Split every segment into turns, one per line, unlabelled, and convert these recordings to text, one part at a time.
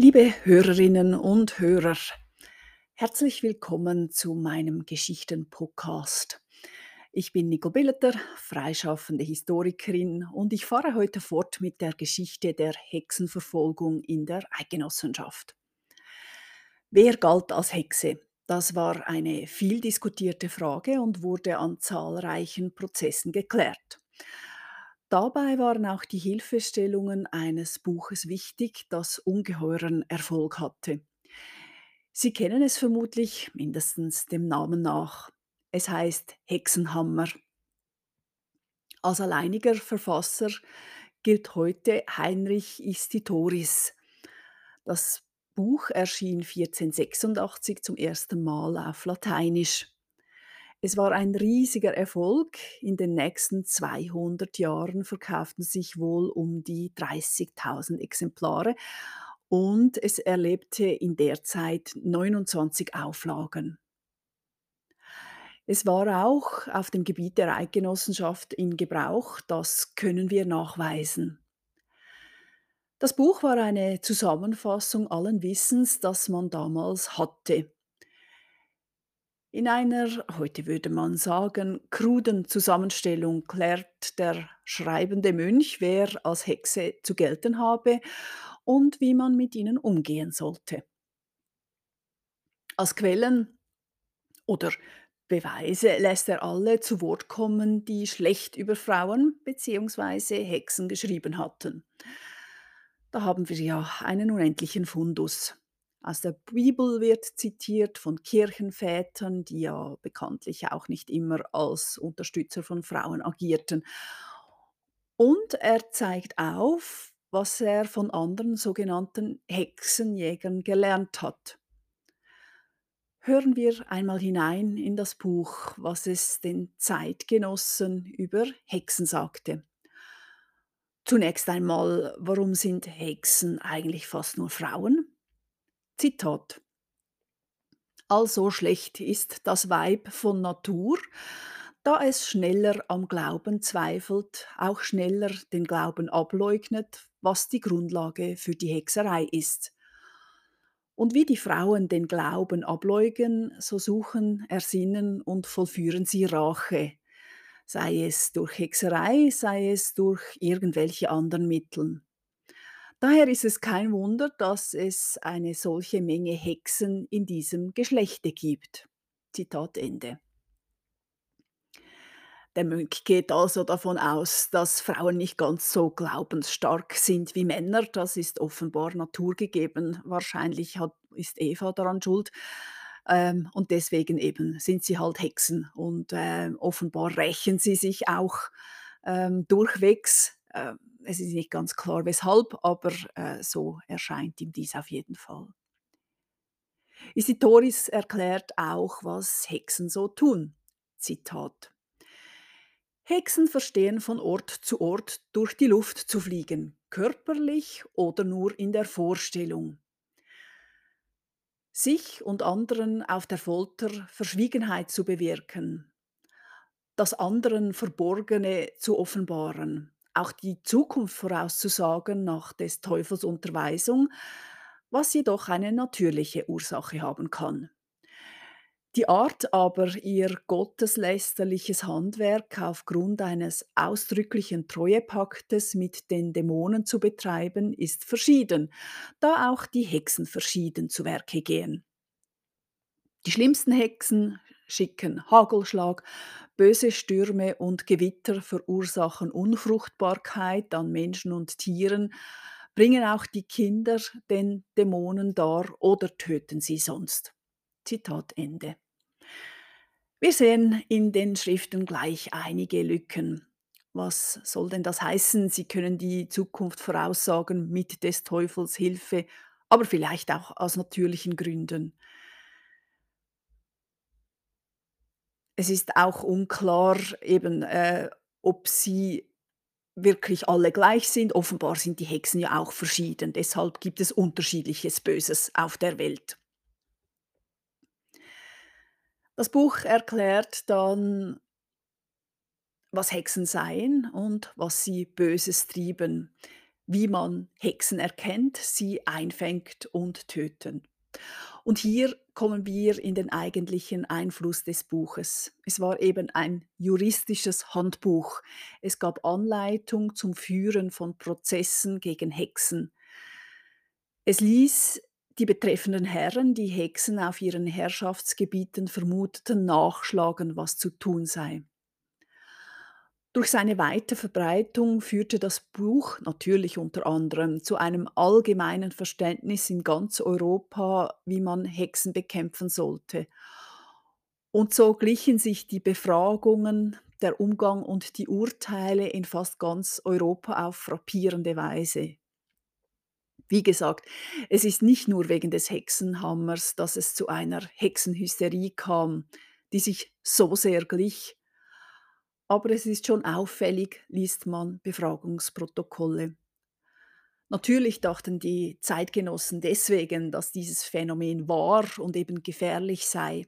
Liebe Hörerinnen und Hörer, herzlich willkommen zu meinem Geschichten-Podcast. Ich bin Nicole Billeter, freischaffende Historikerin und ich fahre heute fort mit der Geschichte der Hexenverfolgung in der Eidgenossenschaft. Wer galt als Hexe? Das war eine viel diskutierte Frage und wurde an zahlreichen Prozessen geklärt. Dabei waren auch die Hilfestellungen eines Buches wichtig, das ungeheuren Erfolg hatte. Sie kennen es vermutlich, mindestens dem Namen nach. Es heißt Hexenhammer. Als alleiniger Verfasser gilt heute Heinrich Istitoris. Das Buch erschien 1486 zum ersten Mal auf Lateinisch. Es war ein riesiger Erfolg. In den nächsten 200 Jahren verkauften sich wohl um die 30.000 Exemplare und es erlebte in der Zeit 29 Auflagen. Es war auch auf dem Gebiet der Eidgenossenschaft in Gebrauch, das können wir nachweisen. Das Buch war eine Zusammenfassung allen Wissens, das man damals hatte. In einer, heute würde man sagen, kruden Zusammenstellung klärt der schreibende Mönch, wer als Hexe zu gelten habe und wie man mit ihnen umgehen sollte. Als Quellen oder Beweise lässt er alle zu Wort kommen, die schlecht über Frauen bzw. Hexen geschrieben hatten. Da haben wir ja einen unendlichen Fundus. Aus der Bibel wird zitiert von Kirchenvätern, die ja bekanntlich auch nicht immer als Unterstützer von Frauen agierten. Und er zeigt auf, was er von anderen sogenannten Hexenjägern gelernt hat. Hören wir einmal hinein in das Buch, was es den Zeitgenossen über Hexen sagte. Zunächst einmal, warum sind Hexen eigentlich fast nur Frauen? Zitat. Also schlecht ist das Weib von Natur, da es schneller am Glauben zweifelt, auch schneller den Glauben ableugnet, was die Grundlage für die Hexerei ist. Und wie die Frauen den Glauben ableugen, so suchen, ersinnen und vollführen sie Rache, sei es durch Hexerei, sei es durch irgendwelche anderen Mittel. Daher ist es kein Wunder, dass es eine solche Menge Hexen in diesem Geschlechte gibt. Zitat Ende. Der Mönch geht also davon aus, dass Frauen nicht ganz so glaubensstark sind wie Männer. Das ist offenbar naturgegeben. Wahrscheinlich hat, ist Eva daran schuld. Ähm, und deswegen eben sind sie halt Hexen. Und äh, offenbar rächen sie sich auch ähm, durchwegs. Äh, es ist nicht ganz klar, weshalb, aber äh, so erscheint ihm dies auf jeden Fall. Isitoris erklärt auch, was Hexen so tun. Zitat. Hexen verstehen von Ort zu Ort durch die Luft zu fliegen, körperlich oder nur in der Vorstellung. Sich und anderen auf der Folter Verschwiegenheit zu bewirken, das anderen Verborgene zu offenbaren, auch die Zukunft vorauszusagen nach des Teufels Unterweisung, was jedoch eine natürliche Ursache haben kann. Die Art aber, ihr gotteslästerliches Handwerk aufgrund eines ausdrücklichen Treuepaktes mit den Dämonen zu betreiben, ist verschieden, da auch die Hexen verschieden zu Werke gehen. Die schlimmsten Hexen schicken Hagelschlag, böse Stürme und Gewitter verursachen Unfruchtbarkeit an Menschen und Tieren, bringen auch die Kinder den Dämonen dar oder töten sie sonst. Zitat Ende. Wir sehen in den Schriften gleich einige Lücken. Was soll denn das heißen? Sie können die Zukunft voraussagen mit des Teufels Hilfe, aber vielleicht auch aus natürlichen Gründen. Es ist auch unklar, eben, äh, ob sie wirklich alle gleich sind. Offenbar sind die Hexen ja auch verschieden. Deshalb gibt es unterschiedliches Böses auf der Welt. Das Buch erklärt dann, was Hexen seien und was sie Böses trieben. wie man Hexen erkennt, sie einfängt und töten. Und hier kommen wir in den eigentlichen Einfluss des Buches. Es war eben ein juristisches Handbuch. Es gab Anleitung zum Führen von Prozessen gegen Hexen. Es ließ die betreffenden Herren, die Hexen auf ihren Herrschaftsgebieten vermuteten, nachschlagen, was zu tun sei. Durch seine weite Verbreitung führte das Buch natürlich unter anderem zu einem allgemeinen Verständnis in ganz Europa, wie man Hexen bekämpfen sollte. Und so glichen sich die Befragungen, der Umgang und die Urteile in fast ganz Europa auf frappierende Weise. Wie gesagt, es ist nicht nur wegen des Hexenhammers, dass es zu einer Hexenhysterie kam, die sich so sehr glich, aber es ist schon auffällig, liest man Befragungsprotokolle. Natürlich dachten die Zeitgenossen deswegen, dass dieses Phänomen wahr und eben gefährlich sei.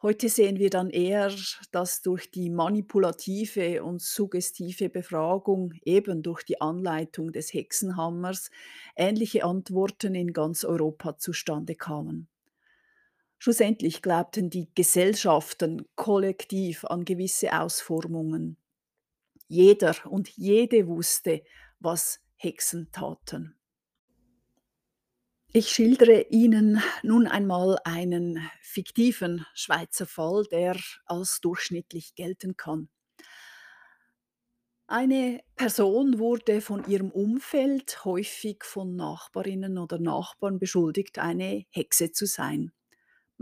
Heute sehen wir dann eher, dass durch die manipulative und suggestive Befragung, eben durch die Anleitung des Hexenhammers, ähnliche Antworten in ganz Europa zustande kamen. Schlussendlich glaubten die Gesellschaften kollektiv an gewisse Ausformungen. Jeder und jede wusste, was Hexen taten. Ich schildere Ihnen nun einmal einen fiktiven Schweizer Fall, der als durchschnittlich gelten kann. Eine Person wurde von ihrem Umfeld, häufig von Nachbarinnen oder Nachbarn, beschuldigt, eine Hexe zu sein.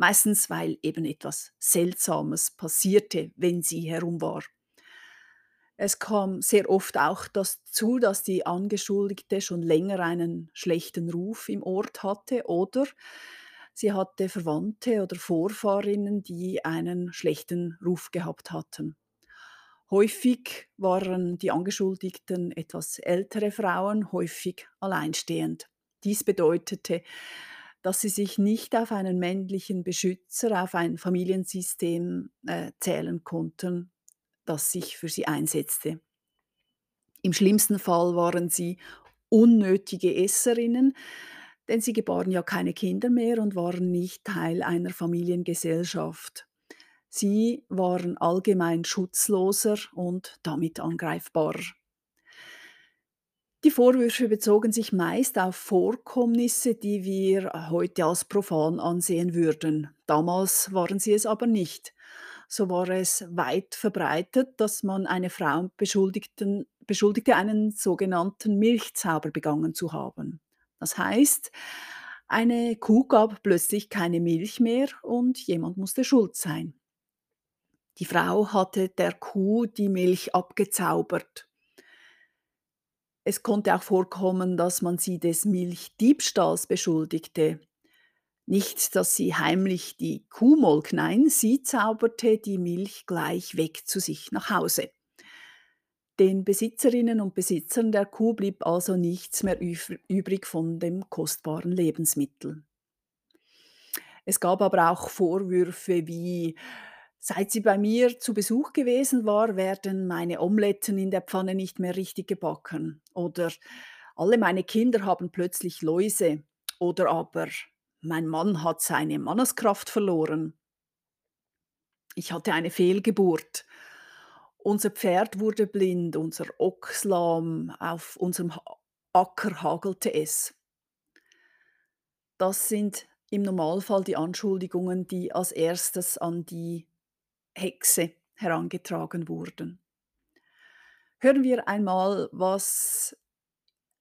Meistens, weil eben etwas Seltsames passierte, wenn sie herum war. Es kam sehr oft auch dazu, dass die Angeschuldigte schon länger einen schlechten Ruf im Ort hatte oder sie hatte Verwandte oder Vorfahrinnen, die einen schlechten Ruf gehabt hatten. Häufig waren die Angeschuldigten etwas ältere Frauen, häufig alleinstehend. Dies bedeutete, dass sie sich nicht auf einen männlichen Beschützer, auf ein Familiensystem äh, zählen konnten, das sich für sie einsetzte. Im schlimmsten Fall waren sie unnötige Esserinnen, denn sie gebaren ja keine Kinder mehr und waren nicht Teil einer Familiengesellschaft. Sie waren allgemein schutzloser und damit angreifbarer. Die Vorwürfe bezogen sich meist auf Vorkommnisse, die wir heute als profan ansehen würden. Damals waren sie es aber nicht. So war es weit verbreitet, dass man eine Frau beschuldigte, einen sogenannten Milchzauber begangen zu haben. Das heißt, eine Kuh gab plötzlich keine Milch mehr und jemand musste schuld sein. Die Frau hatte der Kuh die Milch abgezaubert. Es konnte auch vorkommen, dass man sie des Milchdiebstahls beschuldigte. Nicht, dass sie heimlich die Kuh molk, nein, sie zauberte die Milch gleich weg zu sich nach Hause. Den Besitzerinnen und Besitzern der Kuh blieb also nichts mehr übrig von dem kostbaren Lebensmittel. Es gab aber auch Vorwürfe wie Seit sie bei mir zu Besuch gewesen war, werden meine Omeletten in der Pfanne nicht mehr richtig gebacken. Oder alle meine Kinder haben plötzlich Läuse. Oder aber mein Mann hat seine Manneskraft verloren. Ich hatte eine Fehlgeburt. Unser Pferd wurde blind, unser Ochslamm, auf unserem Acker hagelte es. Das sind im Normalfall die Anschuldigungen, die als erstes an die Hexe herangetragen wurden. Hören wir einmal, was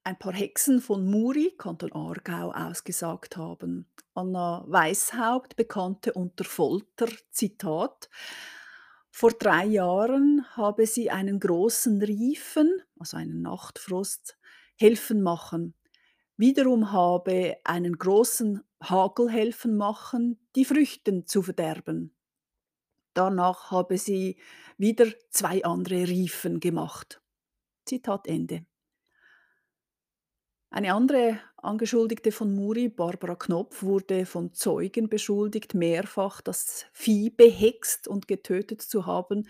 ein paar Hexen von Muri, Kanton Aargau, ausgesagt haben. Anna Weishaupt bekannte unter Folter, Zitat, vor drei Jahren habe sie einen großen Riefen, also einen Nachtfrost, helfen machen. Wiederum habe einen großen Hagel helfen machen, die Früchten zu verderben. Danach habe sie wieder zwei andere Riefen gemacht. Zitat Ende. Eine andere Angeschuldigte von Muri, Barbara Knopf, wurde von Zeugen beschuldigt, mehrfach das Vieh behext und getötet zu haben.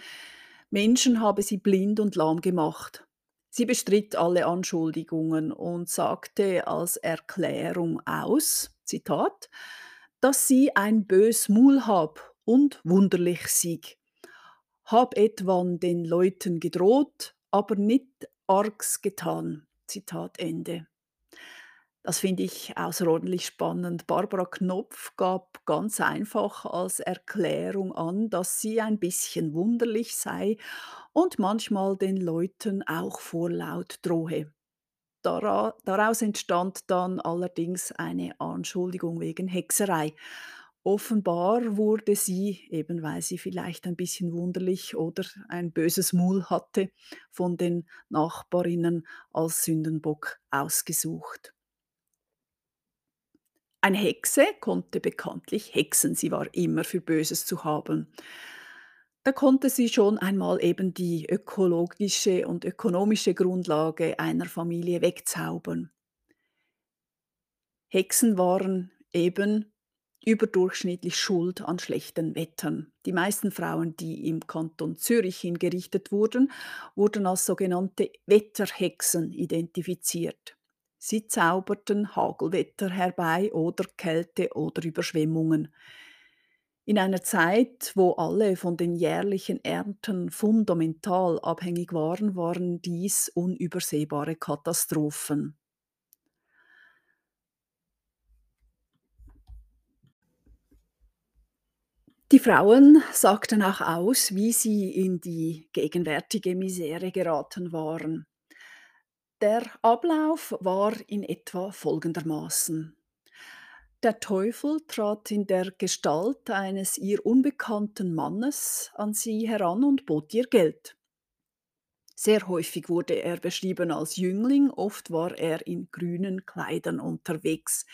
Menschen habe sie blind und lahm gemacht. Sie bestritt alle Anschuldigungen und sagte als Erklärung aus, Zitat, dass sie ein bös Mul hab und wunderlich sieg. Hab etwan den Leuten gedroht, aber nicht args getan. Zitat Ende. Das finde ich außerordentlich spannend. Barbara Knopf gab ganz einfach als Erklärung an, dass sie ein bisschen wunderlich sei und manchmal den Leuten auch vorlaut drohe. Dara daraus entstand dann allerdings eine Anschuldigung wegen Hexerei. Offenbar wurde sie, eben weil sie vielleicht ein bisschen wunderlich oder ein böses Mul hatte, von den Nachbarinnen als Sündenbock ausgesucht. Eine Hexe konnte bekanntlich hexen, sie war immer für Böses zu haben. Da konnte sie schon einmal eben die ökologische und ökonomische Grundlage einer Familie wegzaubern. Hexen waren eben überdurchschnittlich schuld an schlechten Wettern. Die meisten Frauen, die im Kanton Zürich hingerichtet wurden, wurden als sogenannte Wetterhexen identifiziert. Sie zauberten Hagelwetter herbei oder Kälte oder Überschwemmungen. In einer Zeit, wo alle von den jährlichen Ernten fundamental abhängig waren, waren dies unübersehbare Katastrophen. Die Frauen sagten auch aus, wie sie in die gegenwärtige Misere geraten waren. Der Ablauf war in etwa folgendermaßen. Der Teufel trat in der Gestalt eines ihr unbekannten Mannes an sie heran und bot ihr Geld. Sehr häufig wurde er beschrieben als Jüngling, oft war er in grünen Kleidern unterwegs.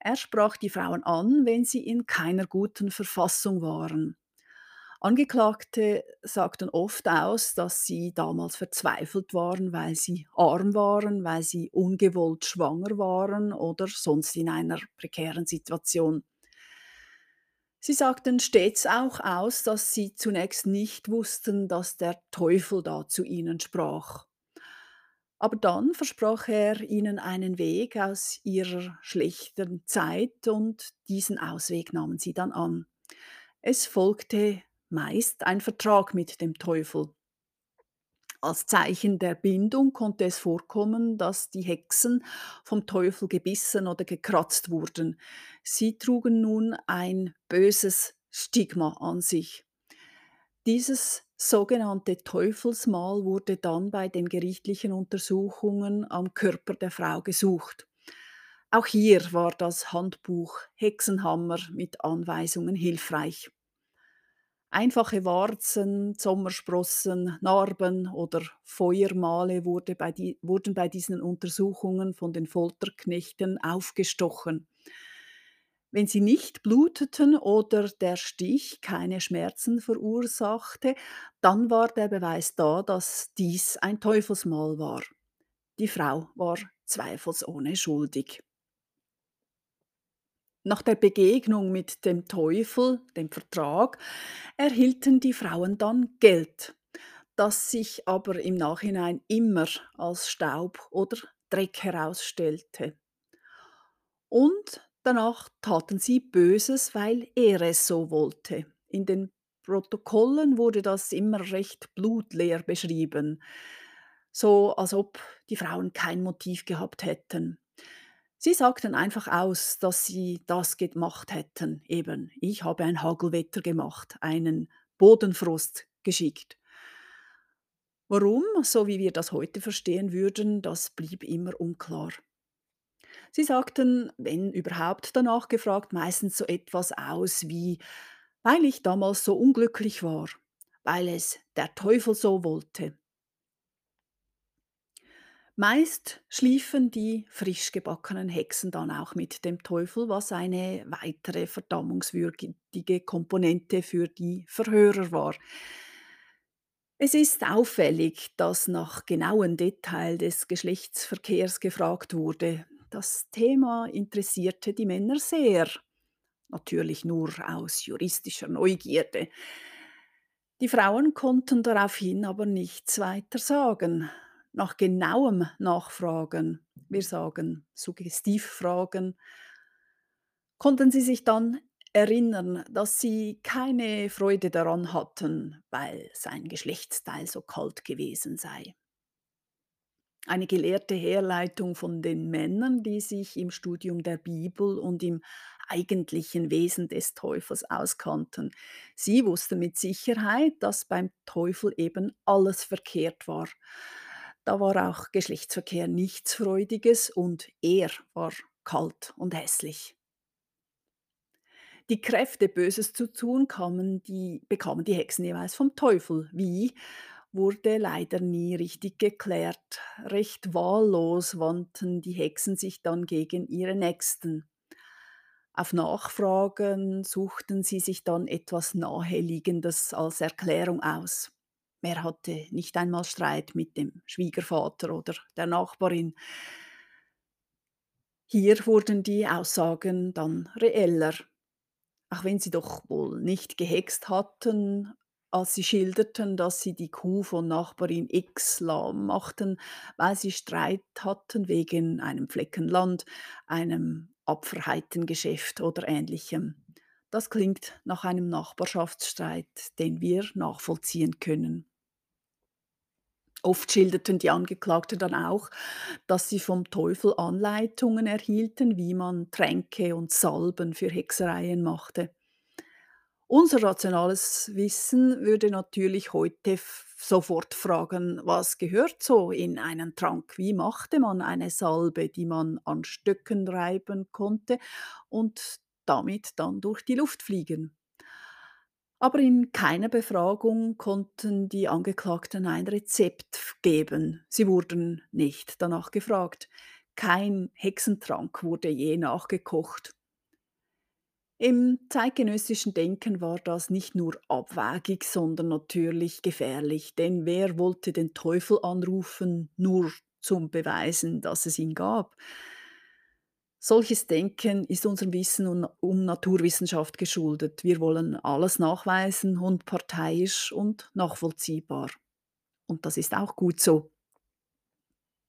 Er sprach die Frauen an, wenn sie in keiner guten Verfassung waren. Angeklagte sagten oft aus, dass sie damals verzweifelt waren, weil sie arm waren, weil sie ungewollt schwanger waren oder sonst in einer prekären Situation. Sie sagten stets auch aus, dass sie zunächst nicht wussten, dass der Teufel da zu ihnen sprach. Aber dann versprach er ihnen einen Weg aus ihrer schlechten Zeit und diesen Ausweg nahmen sie dann an. Es folgte meist ein Vertrag mit dem Teufel. Als Zeichen der Bindung konnte es vorkommen, dass die Hexen vom Teufel gebissen oder gekratzt wurden. Sie trugen nun ein böses Stigma an sich. Dieses sogenannte Teufelsmal wurde dann bei den gerichtlichen Untersuchungen am Körper der Frau gesucht. Auch hier war das Handbuch Hexenhammer mit Anweisungen hilfreich. Einfache Warzen, Sommersprossen, Narben oder Feuermale wurde bei die, wurden bei diesen Untersuchungen von den Folterknechten aufgestochen. Wenn sie nicht bluteten oder der Stich keine Schmerzen verursachte, dann war der Beweis da, dass dies ein Teufelsmal war. Die Frau war zweifelsohne schuldig. Nach der Begegnung mit dem Teufel, dem Vertrag, erhielten die Frauen dann Geld, das sich aber im Nachhinein immer als Staub oder Dreck herausstellte. Und danach taten sie Böses, weil er es so wollte. In den Protokollen wurde das immer recht blutleer beschrieben, so als ob die Frauen kein Motiv gehabt hätten. Sie sagten einfach aus, dass sie das gemacht hätten. Eben, ich habe ein Hagelwetter gemacht, einen Bodenfrost geschickt. Warum, so wie wir das heute verstehen würden, das blieb immer unklar. Sie sagten, wenn überhaupt danach gefragt, meistens so etwas aus wie, weil ich damals so unglücklich war, weil es der Teufel so wollte. Meist schliefen die frisch gebackenen Hexen dann auch mit dem Teufel, was eine weitere verdammungswürdige Komponente für die Verhörer war. Es ist auffällig, dass nach genauen Details des Geschlechtsverkehrs gefragt wurde. Das Thema interessierte die Männer sehr, natürlich nur aus juristischer Neugierde. Die Frauen konnten daraufhin aber nichts weiter sagen. nach genauem Nachfragen, wir sagen Suggestivfragen, konnten sie sich dann erinnern, dass sie keine Freude daran hatten, weil sein Geschlechtsteil so kalt gewesen sei. Eine gelehrte Herleitung von den Männern, die sich im Studium der Bibel und im eigentlichen Wesen des Teufels auskannten. Sie wussten mit Sicherheit, dass beim Teufel eben alles verkehrt war. Da war auch Geschlechtsverkehr nichts Freudiges und er war kalt und hässlich. Die Kräfte, Böses zu tun, kamen die, bekamen die Hexen jeweils vom Teufel. Wie? Wurde leider nie richtig geklärt. Recht wahllos wandten die Hexen sich dann gegen ihre Nächsten. Auf Nachfragen suchten sie sich dann etwas Naheliegendes als Erklärung aus. Wer hatte nicht einmal Streit mit dem Schwiegervater oder der Nachbarin? Hier wurden die Aussagen dann reeller. Auch wenn sie doch wohl nicht gehext hatten, als sie schilderten, dass sie die Kuh von Nachbarin X lahm machten, weil sie Streit hatten wegen einem Flecken Land, einem Apferheitengeschäft oder Ähnlichem. Das klingt nach einem Nachbarschaftsstreit, den wir nachvollziehen können. Oft schilderten die Angeklagten dann auch, dass sie vom Teufel Anleitungen erhielten, wie man Tränke und Salben für Hexereien machte. Unser rationales Wissen würde natürlich heute sofort fragen, was gehört so in einen Trank? Wie machte man eine Salbe, die man an Stöcken reiben konnte und damit dann durch die Luft fliegen? Aber in keiner Befragung konnten die Angeklagten ein Rezept geben. Sie wurden nicht danach gefragt. Kein Hexentrank wurde je nachgekocht. Im zeitgenössischen Denken war das nicht nur abwägig, sondern natürlich gefährlich, denn wer wollte den Teufel anrufen, nur zum Beweisen, dass es ihn gab? Solches Denken ist unserem Wissen um Naturwissenschaft geschuldet. Wir wollen alles nachweisen und parteiisch und nachvollziehbar. Und das ist auch gut so.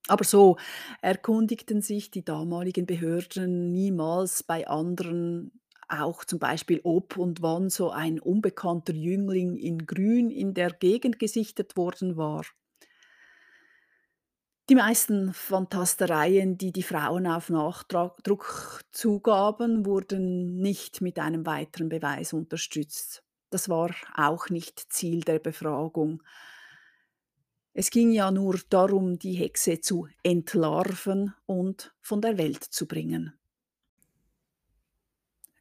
Aber so erkundigten sich die damaligen Behörden niemals bei anderen auch zum Beispiel, ob und wann so ein unbekannter Jüngling in Grün in der Gegend gesichtet worden war. Die meisten Fantastereien, die die Frauen auf Nachdruck zugaben, wurden nicht mit einem weiteren Beweis unterstützt. Das war auch nicht Ziel der Befragung. Es ging ja nur darum, die Hexe zu entlarven und von der Welt zu bringen.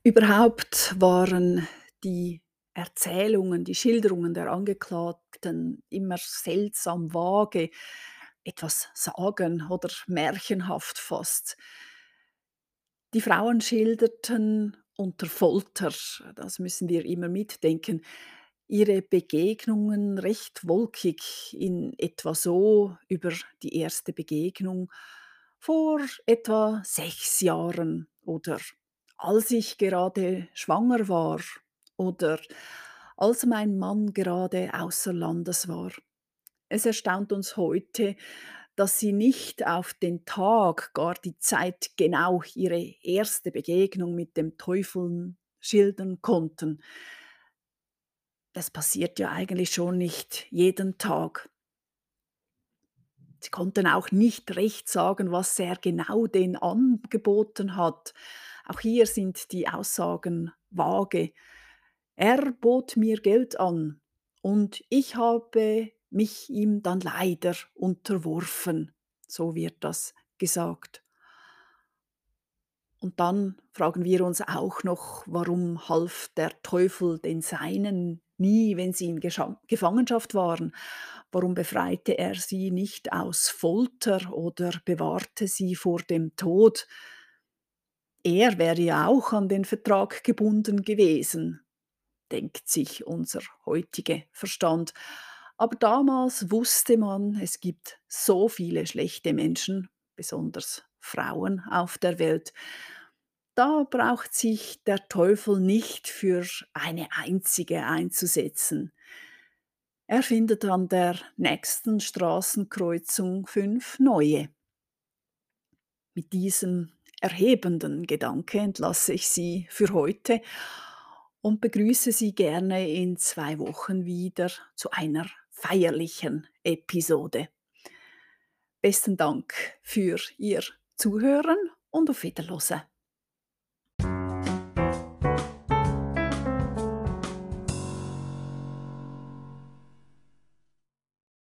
Überhaupt waren die Erzählungen, die Schilderungen der Angeklagten immer seltsam vage, etwas sagen oder märchenhaft fast. Die Frauen schilderten unter Folter, das müssen wir immer mitdenken, ihre Begegnungen recht wolkig, in etwa so über die erste Begegnung vor etwa sechs Jahren oder als ich gerade schwanger war oder als mein Mann gerade außer Landes war. Es erstaunt uns heute, dass sie nicht auf den Tag, gar die Zeit genau ihre erste Begegnung mit dem Teufel schildern konnten. Das passiert ja eigentlich schon nicht jeden Tag. Sie konnten auch nicht recht sagen, was er genau den angeboten hat. Auch hier sind die Aussagen vage. Er bot mir Geld an und ich habe mich ihm dann leider unterworfen. So wird das gesagt. Und dann fragen wir uns auch noch, warum half der Teufel den Seinen nie, wenn sie in Gefangenschaft waren? Warum befreite er sie nicht aus Folter oder bewahrte sie vor dem Tod? Er wäre ja auch an den Vertrag gebunden gewesen, denkt sich unser heutiger Verstand. Aber damals wusste man, es gibt so viele schlechte Menschen, besonders Frauen auf der Welt. Da braucht sich der Teufel nicht für eine einzige einzusetzen. Er findet an der nächsten Straßenkreuzung fünf neue. Mit diesem erhebenden Gedanke entlasse ich Sie für heute und begrüße Sie gerne in zwei Wochen wieder zu einer feierlichen Episode. Besten Dank für Ihr Zuhören und auf Wiederhören.